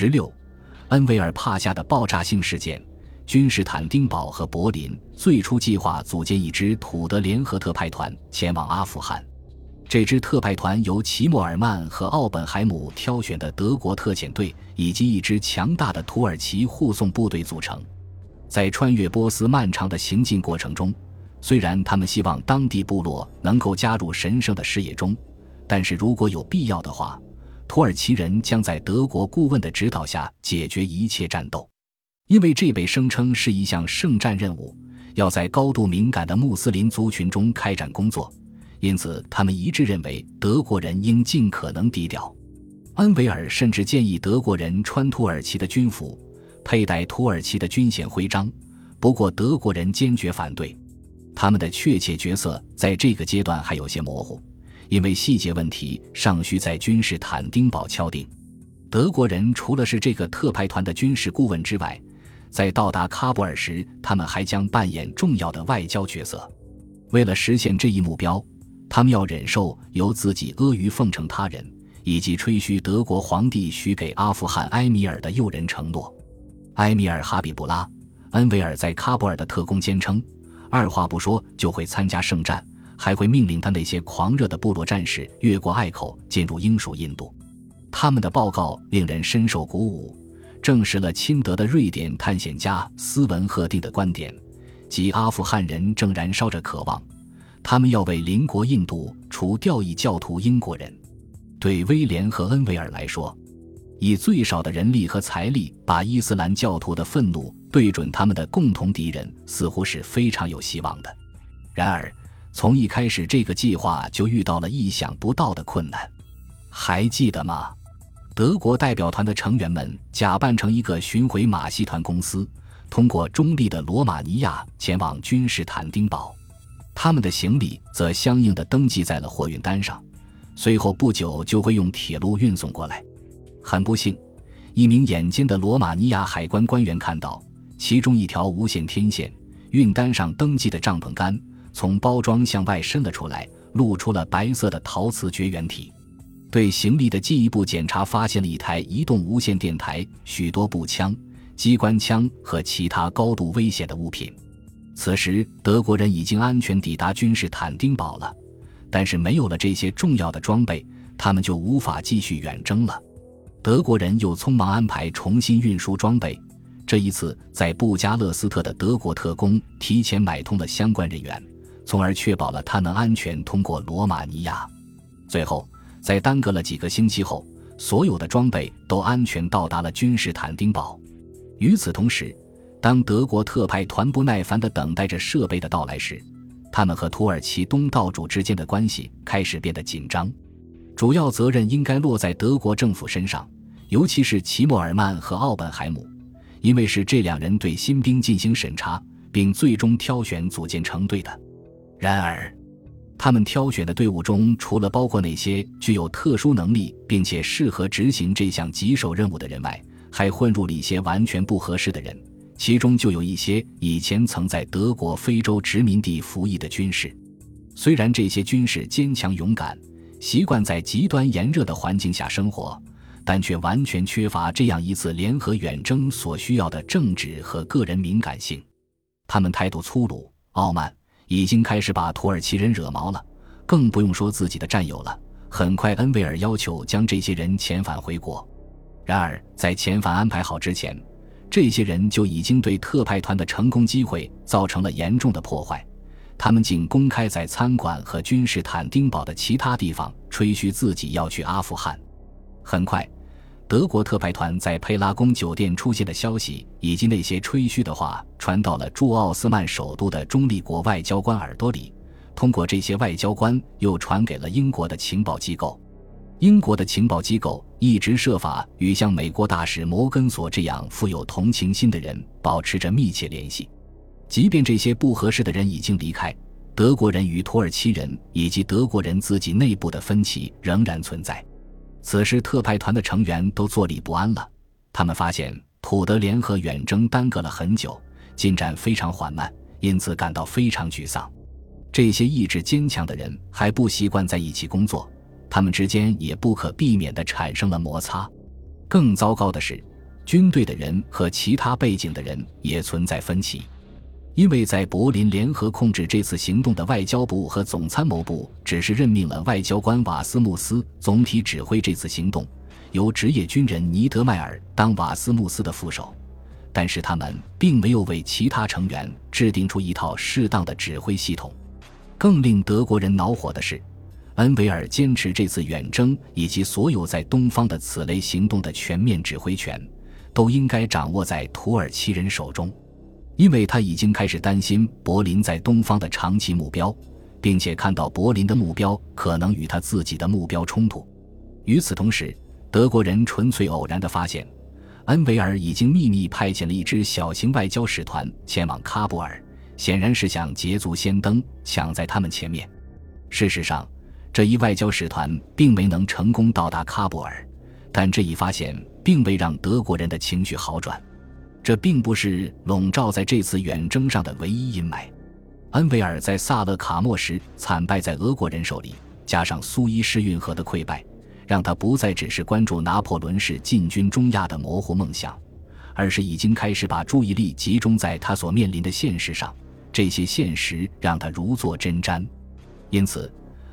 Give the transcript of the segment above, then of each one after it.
十六，恩维尔帕夏的爆炸性事件。君士坦丁堡和柏林最初计划组建一支土德联合特派团前往阿富汗。这支特派团由齐默尔曼和奥本海姆挑选的德国特遣队以及一支强大的土耳其护送部队组成。在穿越波斯漫长的行进过程中，虽然他们希望当地部落能够加入神圣的事业中，但是如果有必要的话，土耳其人将在德国顾问的指导下解决一切战斗。因为这被声称是一项圣战任务，要在高度敏感的穆斯林族群中开展工作，因此他们一致认为德国人应尽可能低调。恩维尔甚至建议德国人穿土耳其的军服，佩戴土耳其的军衔徽章。不过德国人坚决反对。他们的确切角色在这个阶段还有些模糊，因为细节问题尚需在君士坦丁堡敲定。德国人除了是这个特派团的军事顾问之外，在到达喀布尔时，他们还将扮演重要的外交角色。为了实现这一目标，他们要忍受由自己阿谀奉承他人，以及吹嘘德国皇帝许给阿富汗埃米尔的诱人承诺。埃米尔哈比布拉·恩维尔在喀布尔的特工坚称，二话不说就会参加圣战，还会命令他那些狂热的部落战士越过隘口进入英属印度。他们的报告令人深受鼓舞。证实了亲德的瑞典探险家斯文赫定的观点，即阿富汗人正燃烧着渴望，他们要为邻国印度除掉异教徒英国人。对威廉和恩维尔来说，以最少的人力和财力把伊斯兰教徒的愤怒对准他们的共同敌人，似乎是非常有希望的。然而，从一开始，这个计划就遇到了意想不到的困难。还记得吗？德国代表团的成员们假扮成一个巡回马戏团公司，通过中立的罗马尼亚前往君士坦丁堡。他们的行李则相应的登记在了货运单上，随后不久就会用铁路运送过来。很不幸，一名眼尖的罗马尼亚海关官员看到其中一条无线天线运单上登记的帐篷杆从包装向外伸了出来，露出了白色的陶瓷绝缘体。对行李的进一步检查，发现了一台移动无线电台、许多步枪、机关枪和其他高度危险的物品。此时，德国人已经安全抵达君士坦丁堡了，但是没有了这些重要的装备，他们就无法继续远征了。德国人又匆忙安排重新运输装备，这一次在布加勒斯特的德国特工提前买通了相关人员，从而确保了他能安全通过罗马尼亚。最后。在耽搁了几个星期后，所有的装备都安全到达了君士坦丁堡。与此同时，当德国特派团不耐烦地等待着设备的到来时，他们和土耳其东道主之间的关系开始变得紧张。主要责任应该落在德国政府身上，尤其是齐默尔曼和奥本海姆，因为是这两人对新兵进行审查，并最终挑选组建成队的。然而，他们挑选的队伍中，除了包括那些具有特殊能力并且适合执行这项棘手任务的人外，还混入了一些完全不合适的人，其中就有一些以前曾在德国非洲殖民地服役的军士。虽然这些军士坚强勇敢，习惯在极端炎热的环境下生活，但却完全缺乏这样一次联合远征所需要的政治和个人敏感性。他们态度粗鲁、傲慢。已经开始把土耳其人惹毛了，更不用说自己的战友了。很快，恩维尔要求将这些人遣返回国。然而，在遣返安排好之前，这些人就已经对特派团的成功机会造成了严重的破坏。他们竟公开在餐馆和君士坦丁堡的其他地方吹嘘自己要去阿富汗。很快。德国特派团在佩拉宫酒店出现的消息，以及那些吹嘘的话，传到了驻奥斯曼首都的中立国外交官耳朵里。通过这些外交官，又传给了英国的情报机构。英国的情报机构一直设法与像美国大使摩根索这样富有同情心的人保持着密切联系。即便这些不合适的人已经离开，德国人与土耳其人以及德国人自己内部的分歧仍然存在。此时，特派团的成员都坐立不安了。他们发现土德联合远征耽搁了很久，进展非常缓慢，因此感到非常沮丧。这些意志坚强的人还不习惯在一起工作，他们之间也不可避免地产生了摩擦。更糟糕的是，军队的人和其他背景的人也存在分歧。因为在柏林联合控制这次行动的外交部和总参谋部只是任命了外交官瓦斯穆斯总体指挥这次行动，由职业军人尼德迈尔当瓦斯穆斯的副手，但是他们并没有为其他成员制定出一套适当的指挥系统。更令德国人恼火的是，恩维尔坚持这次远征以及所有在东方的此类行动的全面指挥权，都应该掌握在土耳其人手中。因为他已经开始担心柏林在东方的长期目标，并且看到柏林的目标可能与他自己的目标冲突。与此同时，德国人纯粹偶然地发现，恩维尔已经秘密派遣了一支小型外交使团前往喀布尔，显然是想捷足先登，抢在他们前面。事实上，这一外交使团并没能成功到达喀布尔，但这一发现并未让德国人的情绪好转。这并不是笼罩在这次远征上的唯一阴霾。恩维尔在萨勒卡莫时惨败在俄国人手里，加上苏伊士运河的溃败，让他不再只是关注拿破仑式进军中亚的模糊梦想，而是已经开始把注意力集中在他所面临的现实上。这些现实让他如坐针毡。因此，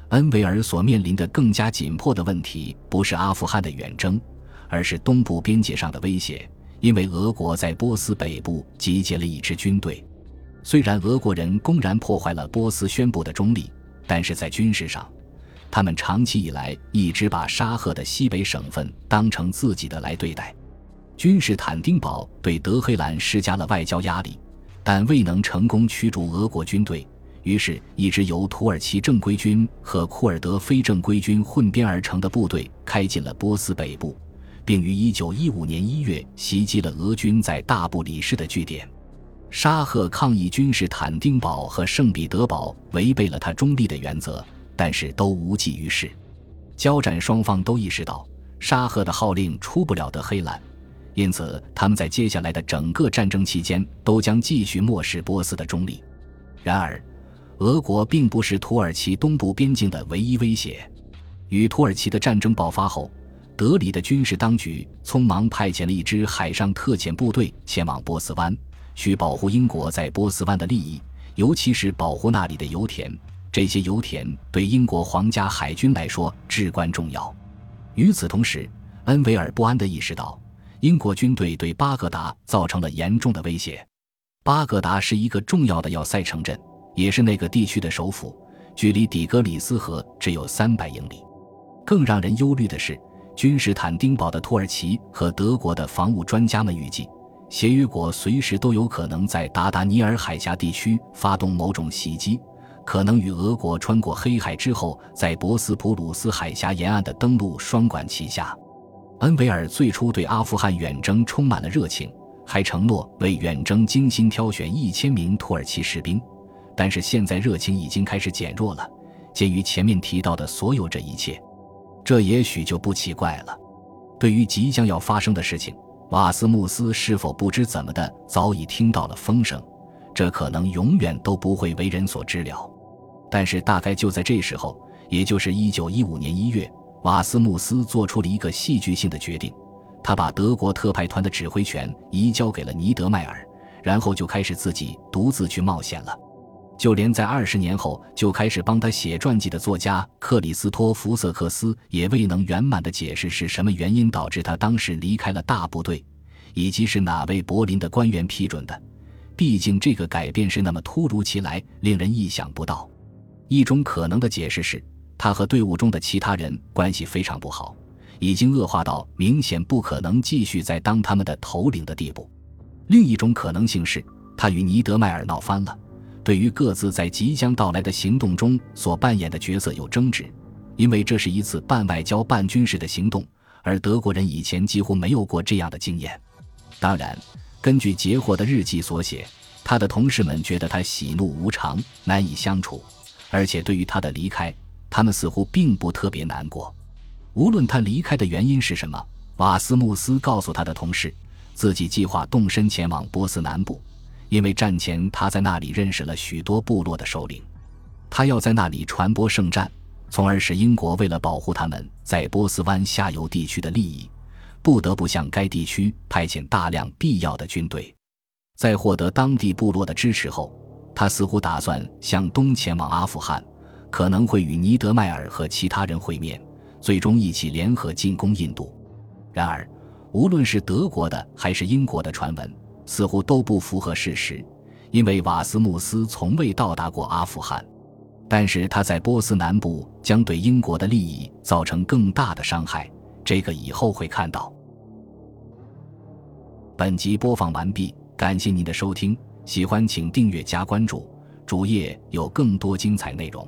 恩维尔所面临的更加紧迫的问题，不是阿富汗的远征，而是东部边界上的威胁。因为俄国在波斯北部集结了一支军队，虽然俄国人公然破坏了波斯宣布的中立，但是在军事上，他们长期以来一直把沙赫的西北省份当成自己的来对待。君士坦丁堡对德黑兰施加了外交压力，但未能成功驱逐俄国军队，于是，一支由土耳其正规军和库尔德非正规军混编而成的部队开进了波斯北部。并于1915年1月袭击了俄军在大布里市的据点。沙赫抗议君士坦丁堡和圣彼得堡违背了他中立的原则，但是都无济于事。交战双方都意识到沙赫的号令出不了德黑兰，因此他们在接下来的整个战争期间都将继续漠视波斯的中立。然而，俄国并不是土耳其东部边境的唯一威胁。与土耳其的战争爆发后。德里的军事当局匆忙派遣了一支海上特遣部队前往波斯湾，需保护英国在波斯湾的利益，尤其是保护那里的油田。这些油田对英国皇家海军来说至关重要。与此同时，恩维尔不安地意识到，英国军队对巴格达造成了严重的威胁。巴格达是一个重要的要塞城镇，也是那个地区的首府，距离底格里斯河只有三百英里。更让人忧虑的是。君士坦丁堡的土耳其和德国的防务专家们预计，协约国随时都有可能在达达尼尔海峡地区发动某种袭击，可能与俄国穿过黑海之后在博斯普鲁斯海峡沿岸的登陆双管齐下。恩维尔最初对阿富汗远征充满了热情，还承诺为远征精心挑选一千名土耳其士兵，但是现在热情已经开始减弱了。鉴于前面提到的所有这一切。这也许就不奇怪了。对于即将要发生的事情，瓦斯穆斯是否不知怎么的早已听到了风声？这可能永远都不会为人所知了。但是大概就在这时候，也就是一九一五年一月，瓦斯穆斯做出了一个戏剧性的决定，他把德国特派团的指挥权移交给了尼德迈尔，然后就开始自己独自去冒险了。就连在二十年后就开始帮他写传记的作家克里斯托弗瑟克斯也未能圆满的解释是什么原因导致他当时离开了大部队，以及是哪位柏林的官员批准的。毕竟这个改变是那么突如其来，令人意想不到。一种可能的解释是他和队伍中的其他人关系非常不好，已经恶化到明显不可能继续再当他们的头领的地步。另一种可能性是他与尼德迈尔闹翻了。对于各自在即将到来的行动中所扮演的角色有争执，因为这是一次半外交半军事的行动，而德国人以前几乎没有过这样的经验。当然，根据截获的日记所写，他的同事们觉得他喜怒无常，难以相处，而且对于他的离开，他们似乎并不特别难过。无论他离开的原因是什么，瓦斯穆斯告诉他的同事，自己计划动身前往波斯南部。因为战前他在那里认识了许多部落的首领，他要在那里传播圣战，从而使英国为了保护他们在波斯湾下游地区的利益，不得不向该地区派遣大量必要的军队。在获得当地部落的支持后，他似乎打算向东前往阿富汗，可能会与尼德迈尔和其他人会面，最终一起联合进攻印度。然而，无论是德国的还是英国的传闻，似乎都不符合事实，因为瓦斯穆斯从未到达过阿富汗。但是他在波斯南部将对英国的利益造成更大的伤害，这个以后会看到。本集播放完毕，感谢您的收听，喜欢请订阅加关注，主页有更多精彩内容。